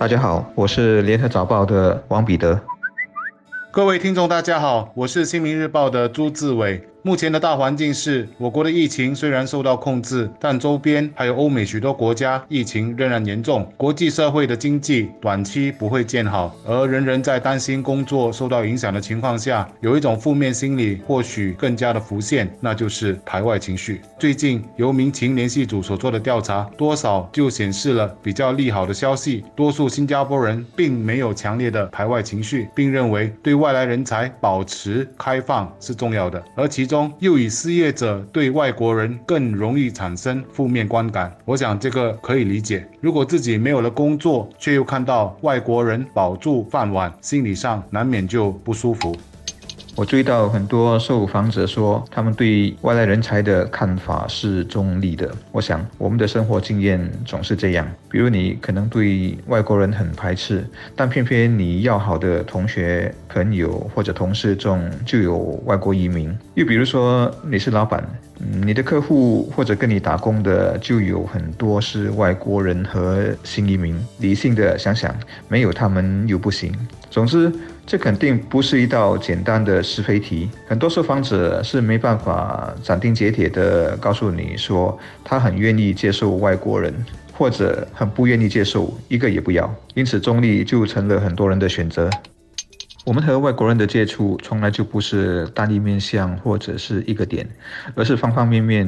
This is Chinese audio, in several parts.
大家好，我是联合早报的王彼得。各位听众，大家好，我是新民日报的朱志伟。目前的大环境是，我国的疫情虽然受到控制，但周边还有欧美许多国家疫情仍然严重，国际社会的经济短期不会见好。而人人在担心工作受到影响的情况下，有一种负面心理或许更加的浮现，那就是排外情绪。最近由民情联系组所做的调查，多少就显示了比较利好的消息。多数新加坡人并没有强烈的排外情绪，并认为对外来人才保持开放是重要的，而其。中又以失业者对外国人更容易产生负面观感，我想这个可以理解。如果自己没有了工作，却又看到外国人保住饭碗，心理上难免就不舒服。我注意到很多受访者说，他们对外来人才的看法是中立的。我想，我们的生活经验总是这样。比如，你可能对外国人很排斥，但偏偏你要好的同学、朋友或者同事中就有外国移民。又比如说，你是老板，你的客户或者跟你打工的就有很多是外国人和新移民。理性的想想，没有他们又不行。总之。这肯定不是一道简单的是非题，很多受访者是没办法斩钉截铁地告诉你说他很愿意接受外国人，或者很不愿意接受，一个也不要。因此，中立就成了很多人的选择。我们和外国人的接触从来就不是单一面向或者是一个点，而是方方面面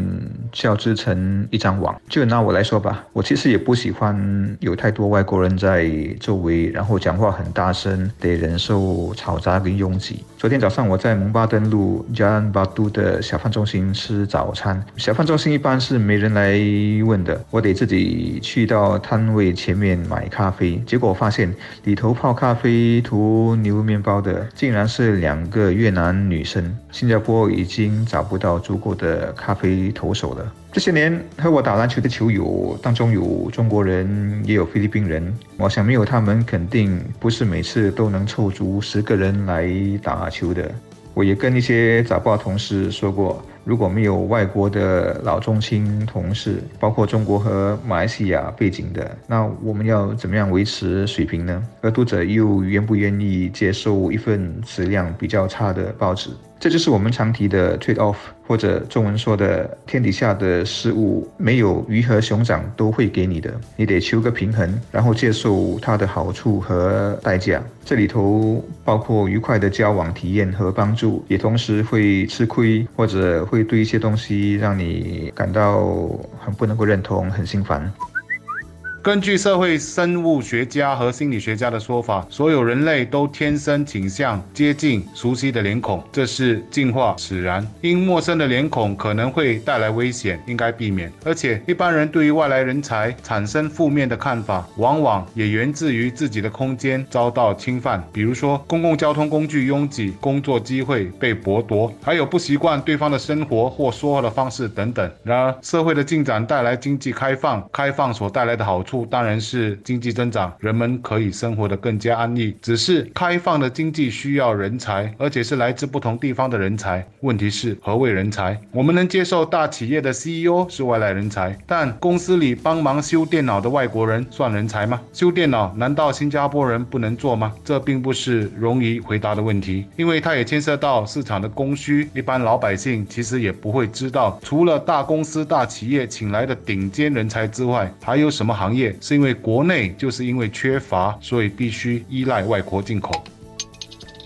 交织成一张网。就拿我来说吧，我其实也不喜欢有太多外国人在周围，然后讲话很大声，得忍受嘈杂跟拥挤。昨天早上我在蒙巴登路 Jalan Batu 的小贩中心吃早餐，小贩中心一般是没人来问的，我得自己去到摊位前面买咖啡，结果发现里头泡咖啡涂牛面。包的竟然是两个越南女生。新加坡已经找不到足够的咖啡投手了。这些年和我打篮球的球友当中有中国人，也有菲律宾人。我想没有他们，肯定不是每次都能凑足十个人来打球的。我也跟一些早报同事说过，如果没有外国的老中青同事，包括中国和马来西亚背景的，那我们要怎么样维持水平呢？而读者又愿不愿意接受一份质量比较差的报纸？这就是我们常提的 trade off，或者中文说的天底下的事物没有鱼和熊掌都会给你的，你得求个平衡，然后接受它的好处和代价。这里头包括愉快的交往体验和帮助，也同时会吃亏，或者会对一些东西让你感到很不能够认同，很心烦。根据社会生物学家和心理学家的说法，所有人类都天生倾向接近熟悉的脸孔，这是进化使然。因陌生的脸孔可能会带来危险，应该避免。而且，一般人对于外来人才产生负面的看法，往往也源自于自己的空间遭到侵犯，比如说公共交通工具拥挤、工作机会被剥夺，还有不习惯对方的生活或说话的方式等等。然而，社会的进展带来经济开放，开放所带来的好处。当然是经济增长，人们可以生活得更加安逸。只是开放的经济需要人才，而且是来自不同地方的人才。问题是何谓人才？我们能接受大企业的 CEO 是外来人才，但公司里帮忙修电脑的外国人算人才吗？修电脑难道新加坡人不能做吗？这并不是容易回答的问题，因为它也牵涉到市场的供需。一般老百姓其实也不会知道，除了大公司大企业请来的顶尖人才之外，还有什么行业？是因为国内就是因为缺乏，所以必须依赖外国进口。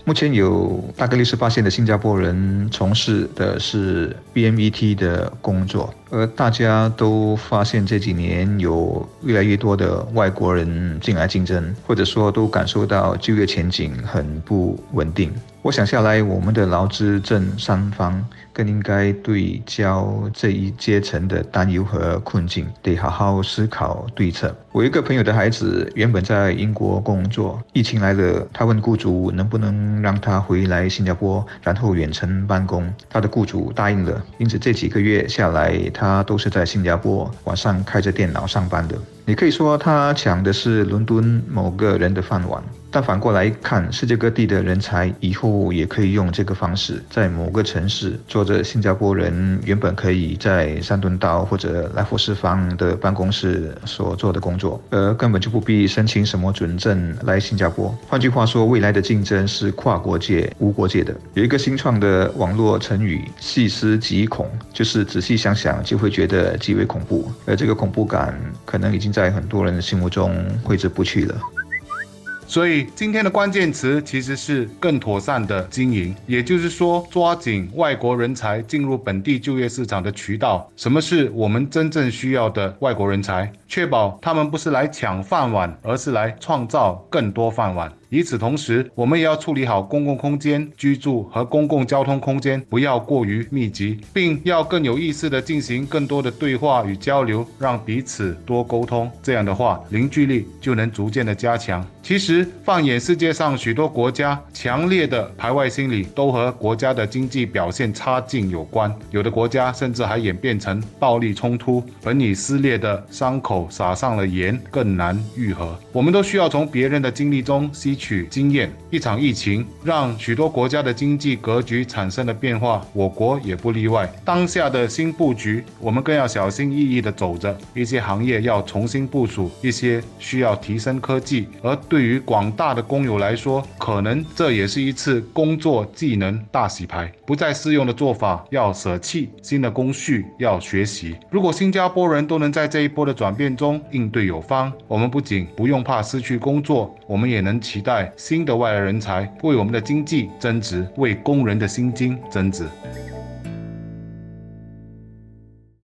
目前有大概率是发现的新加坡人从事的是 BMET 的工作，而大家都发现这几年有越来越多的外国人进来竞争，或者说都感受到就业前景很不稳定。我想下来，我们的劳资政三方更应该对焦这一阶层的担忧和困境，得好好思考对策。我一个朋友的孩子原本在英国工作，疫情来了，他问雇主能不能让他回来新加坡，然后远程办公。他的雇主答应了，因此这几个月下来，他都是在新加坡晚上开着电脑上班的。你可以说他抢的是伦敦某个人的饭碗。但反过来看，世界各地的人才以后也可以用这个方式，在某个城市做着新加坡人原本可以在三顿道或者来福士坊的办公室所做的工作，而根本就不必申请什么准证来新加坡。换句话说，未来的竞争是跨国界、无国界的。有一个新创的网络成语“细思极恐”，就是仔细想想就会觉得极为恐怖，而这个恐怖感可能已经在很多人的心目中挥之不去了。所以今天的关键词其实是更妥善的经营，也就是说，抓紧外国人才进入本地就业市场的渠道。什么是我们真正需要的外国人才？确保他们不是来抢饭碗，而是来创造更多饭碗。与此同时，我们也要处理好公共空间居住和公共交通空间不要过于密集，并要更有意识地进行更多的对话与交流，让彼此多沟通。这样的话，凝聚力就能逐渐的加强。其实，放眼世界上许多国家，强烈的排外心理都和国家的经济表现差劲有关。有的国家甚至还演变成暴力冲突，本已撕裂的伤口撒上了盐，更难愈合。我们都需要从别人的经历中吸。取经验，一场疫情让许多国家的经济格局产生了变化，我国也不例外。当下的新布局，我们更要小心翼翼地走着。一些行业要重新部署，一些需要提升科技。而对于广大的工友来说，可能这也是一次工作技能大洗牌，不再适用的做法要舍弃，新的工序要学习。如果新加坡人都能在这一波的转变中应对有方，我们不仅不用怕失去工作，我们也能期。带新的外来人才，为我们的经济增值，为工人的薪金增值。